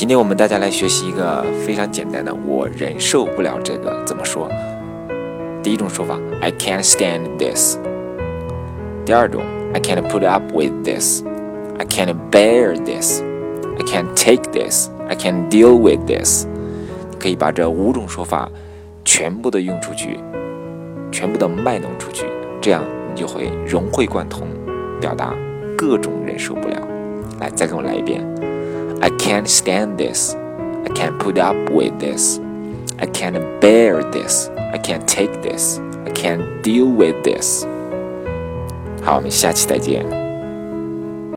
今天我们大家来学习一个非常简单的，我忍受不了这个怎么说？第一种说法，I can't stand this。第二种，I can't put up with this。I can't bear this。I can't take this。I can't deal with this。可以把这五种说法全部的用出去，全部的卖弄出去，这样你就会融会贯通，表达各种忍受不了。来，再跟我来一遍。I can't stand this. I can't put up with this. I can't bear this. I can't take this. I can't deal with this. 好，我们下期再见。